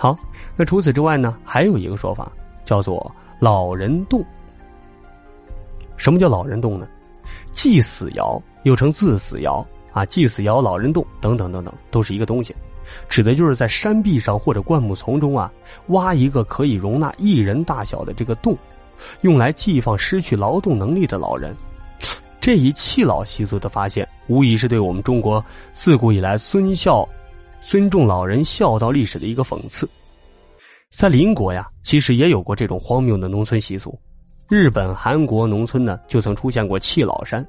好，那除此之外呢，还有一个说法叫做老人洞。什么叫老人洞呢？祭死窑又称自死窑啊，祭死窑、老人洞等等等等，都是一个东西，指的就是在山壁上或者灌木丛中啊，挖一个可以容纳一人大小的这个洞，用来寄放失去劳动能力的老人。这一弃老习俗的发现，无疑是对我们中国自古以来尊孝、尊重老人孝道历史的一个讽刺。在邻国呀，其实也有过这种荒谬的农村习俗。日本、韩国农村呢，就曾出现过弃老山，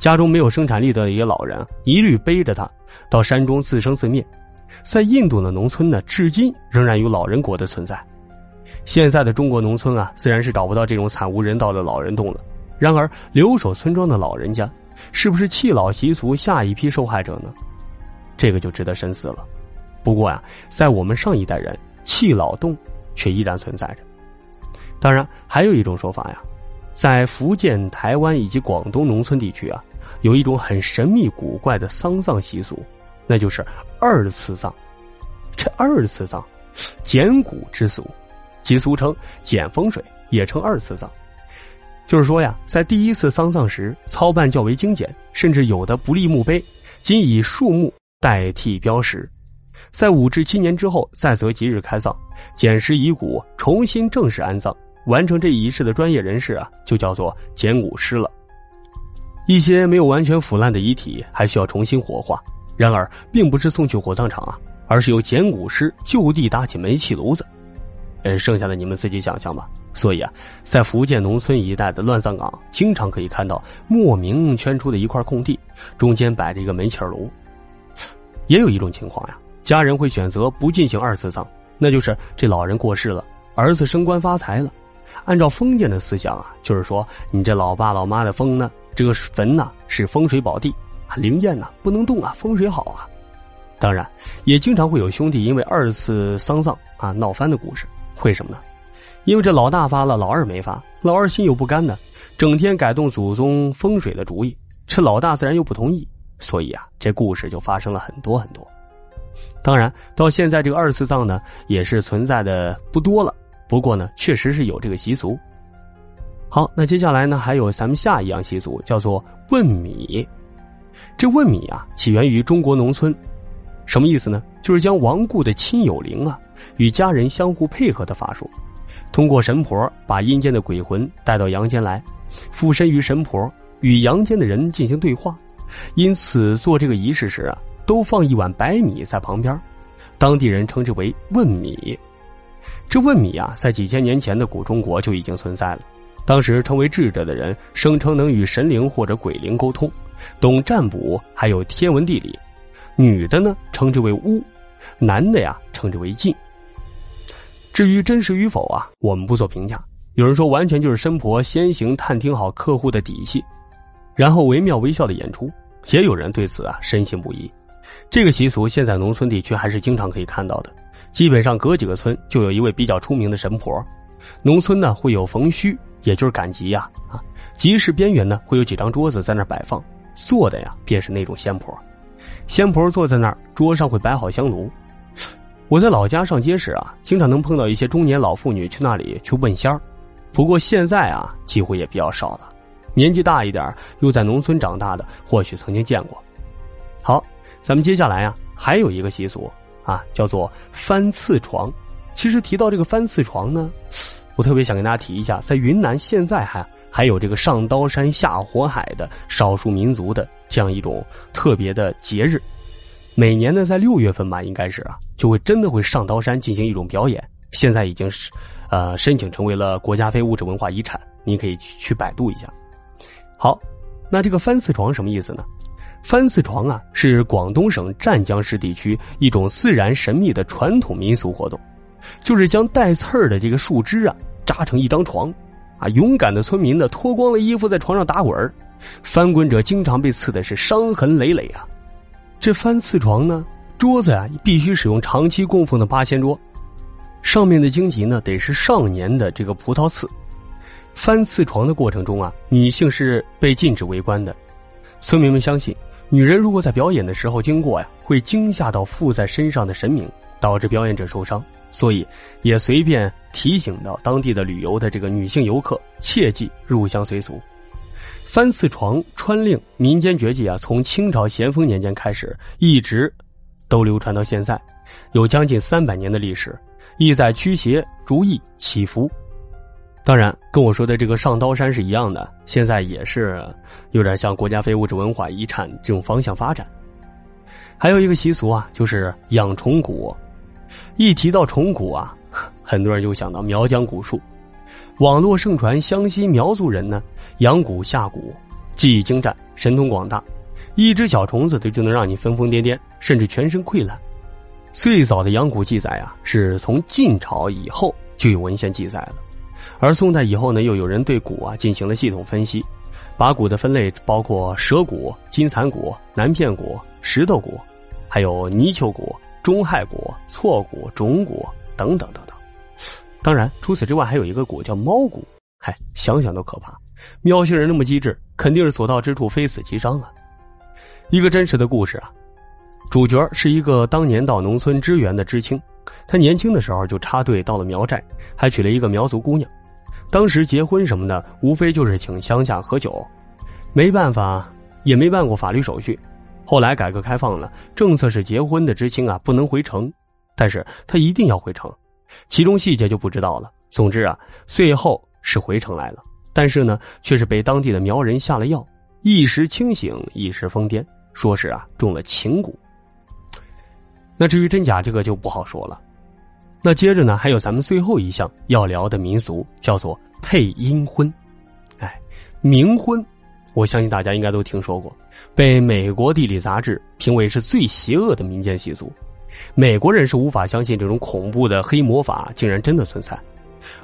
家中没有生产力的一个老人，一律背着他到山中自生自灭。在印度的农村呢，至今仍然有老人国的存在。现在的中国农村啊，自然是找不到这种惨无人道的老人洞了。然而，留守村庄的老人家，是不是弃老习俗下一批受害者呢？这个就值得深思了。不过呀，在我们上一代人，弃老洞却依然存在着。当然，还有一种说法呀，在福建、台湾以及广东农村地区啊，有一种很神秘古怪的丧葬习俗，那就是二次葬。这二次葬，捡骨之俗，即俗称捡风水，也称二次葬。就是说呀，在第一次丧葬时，操办较为精简，甚至有的不立墓碑，仅以树木代替标识。在五至七年之后，再择吉日开葬，捡拾遗骨，重新正式安葬。完成这一仪式的专业人士啊，就叫做捡骨师了。一些没有完全腐烂的遗体还需要重新火化，然而并不是送去火葬场啊，而是由捡骨师就地搭起煤气炉子。呃，剩下的你们自己想象吧。所以啊，在福建农村一带的乱葬岗，经常可以看到莫名圈出的一块空地，中间摆着一个煤气炉。也有一种情况呀，家人会选择不进行二次葬，那就是这老人过世了，儿子升官发财了。按照封建的思想啊，就是说你这老爸老妈的封呢，这个坟呢是风水宝地啊，灵验呢不能动啊，风水好啊。当然，也经常会有兄弟因为二次丧葬啊闹翻的故事。为什么呢？因为这老大发了，老二没发，老二心有不甘呢，整天改动祖宗风水的主意，这老大自然又不同意，所以啊，这故事就发生了很多很多。当然，到现在这个二次葬呢，也是存在的不多了。不过呢，确实是有这个习俗。好，那接下来呢，还有咱们下一样习俗，叫做问米。这问米啊，起源于中国农村，什么意思呢？就是将亡故的亲友灵啊，与家人相互配合的法术，通过神婆把阴间的鬼魂带到阳间来，附身于神婆，与阳间的人进行对话。因此，做这个仪式时啊，都放一碗白米在旁边，当地人称之为问米。这问米啊，在几千年前的古中国就已经存在了。当时称为智者的人，声称能与神灵或者鬼灵沟通，懂占卜，还有天文地理。女的呢，称之为巫；男的呀，称之为晋。至于真实与否啊，我们不做评价。有人说，完全就是神婆先行探听好客户的底细，然后惟妙惟肖的演出。也有人对此啊深信不疑。这个习俗现在农村地区还是经常可以看到的。基本上隔几个村就有一位比较出名的神婆，农村呢会有逢墟，也就是赶集呀啊，集市边缘呢会有几张桌子在那摆放，坐的呀便是那种仙婆，仙婆坐在那儿，桌上会摆好香炉。我在老家上街时啊，经常能碰到一些中年老妇女去那里去问仙儿，不过现在啊几乎也比较少了，年纪大一点又在农村长大的或许曾经见过。好，咱们接下来啊还有一个习俗。啊，叫做翻刺床。其实提到这个翻刺床呢，我特别想跟大家提一下，在云南现在还还有这个上刀山下火海的少数民族的这样一种特别的节日。每年呢，在六月份吧，应该是啊，就会真的会上刀山进行一种表演。现在已经是，呃，申请成为了国家非物质文化遗产。你可以去百度一下。好，那这个翻刺床什么意思呢？翻刺床啊，是广东省湛江市地区一种自然神秘的传统民俗活动，就是将带刺儿的这个树枝啊扎成一张床，啊，勇敢的村民呢脱光了衣服在床上打滚儿，翻滚者经常被刺的是伤痕累累啊。这翻刺床呢，桌子啊必须使用长期供奉的八仙桌，上面的荆棘呢得是上年的这个葡萄刺。翻刺床的过程中啊，女性是被禁止围观的，村民们相信。女人如果在表演的时候经过呀，会惊吓到附在身上的神明，导致表演者受伤，所以也随便提醒到当地的旅游的这个女性游客切记入乡随俗。翻刺床、穿令民间绝技啊，从清朝咸丰年间开始，一直都流传到现在，有将近三百年的历史，意在驱邪、逐疫、祈福。当然，跟我说的这个上刀山是一样的，现在也是有点像国家非物质文化遗产这种方向发展。还有一个习俗啊，就是养虫蛊。一提到虫蛊啊，很多人就想到苗疆蛊术。网络盛传湘西苗族人呢养蛊下蛊，技艺精湛，神通广大，一只小虫子就就能让你疯疯癫癫，甚至全身溃烂。最早的养蛊记载啊，是从晋朝以后就有文献记载了。而宋代以后呢，又有人对蛊啊进行了系统分析，把蛊的分类包括蛇蛊、金蚕蛊、南片蛊、石头蛊，还有泥鳅蛊、中害蛊、错蛊、种蛊等等等等。当然，除此之外还有一个蛊叫猫蛊，嗨，想想都可怕。喵星人那么机智，肯定是所到之处非死即伤啊。一个真实的故事啊，主角是一个当年到农村支援的知青，他年轻的时候就插队到了苗寨，还娶了一个苗族姑娘。当时结婚什么的，无非就是请乡下喝酒，没办法，也没办过法律手续。后来改革开放了，政策是结婚的知青啊不能回城，但是他一定要回城，其中细节就不知道了。总之啊，最后是回城来了，但是呢，却是被当地的苗人下了药，一时清醒，一时疯癫，说是啊中了情蛊。那至于真假，这个就不好说了。那接着呢，还有咱们最后一项要聊的民俗，叫做配阴婚。哎，冥婚，我相信大家应该都听说过，被美国地理杂志评为是最邪恶的民间习俗。美国人是无法相信这种恐怖的黑魔法竟然真的存在，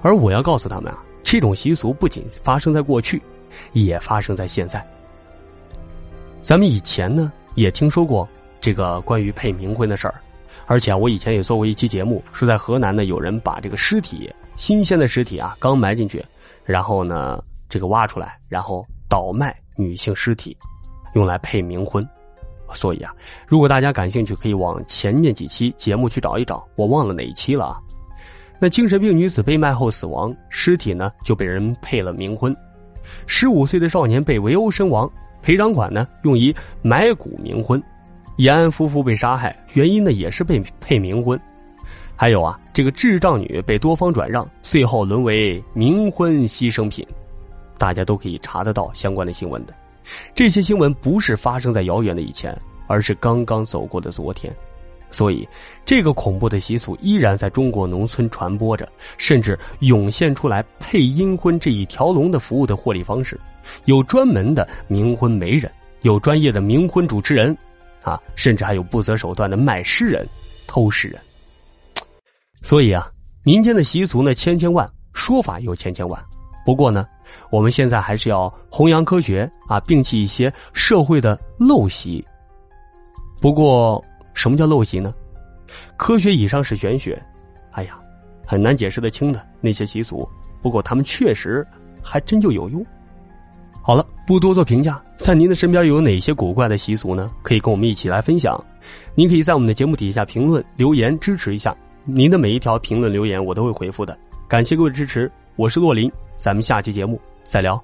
而我要告诉他们啊，这种习俗不仅发生在过去，也发生在现在。咱们以前呢也听说过这个关于配冥婚的事儿。而且啊我以前也做过一期节目，说在河南呢，有人把这个尸体新鲜的尸体啊，刚埋进去，然后呢，这个挖出来，然后倒卖女性尸体，用来配冥婚。所以啊，如果大家感兴趣，可以往前面几期节目去找一找，我忘了哪一期了啊。那精神病女子被卖后死亡，尸体呢就被人配了冥婚。十五岁的少年被围殴身亡，赔偿款呢用于买骨冥婚。延安夫妇被杀害，原因呢也是被配冥婚。还有啊，这个智障女被多方转让，最后沦为冥婚牺牲品。大家都可以查得到相关的新闻的。这些新闻不是发生在遥远的以前，而是刚刚走过的昨天。所以，这个恐怖的习俗依然在中国农村传播着，甚至涌现出来配阴婚这一条龙的服务的获利方式。有专门的冥婚媒人，有专业的冥婚主持人。啊，甚至还有不择手段的卖尸人、偷尸人。所以啊，民间的习俗呢千千万，说法又千千万。不过呢，我们现在还是要弘扬科学啊，摒弃一些社会的陋习。不过，什么叫陋习呢？科学以上是玄学，哎呀，很难解释得清的那些习俗。不过，他们确实还真就有用。好了，不多做评价。在您的身边有哪些古怪的习俗呢？可以跟我们一起来分享。您可以在我们的节目底下评论留言支持一下。您的每一条评论留言我都会回复的。感谢各位支持，我是洛林，咱们下期节目再聊。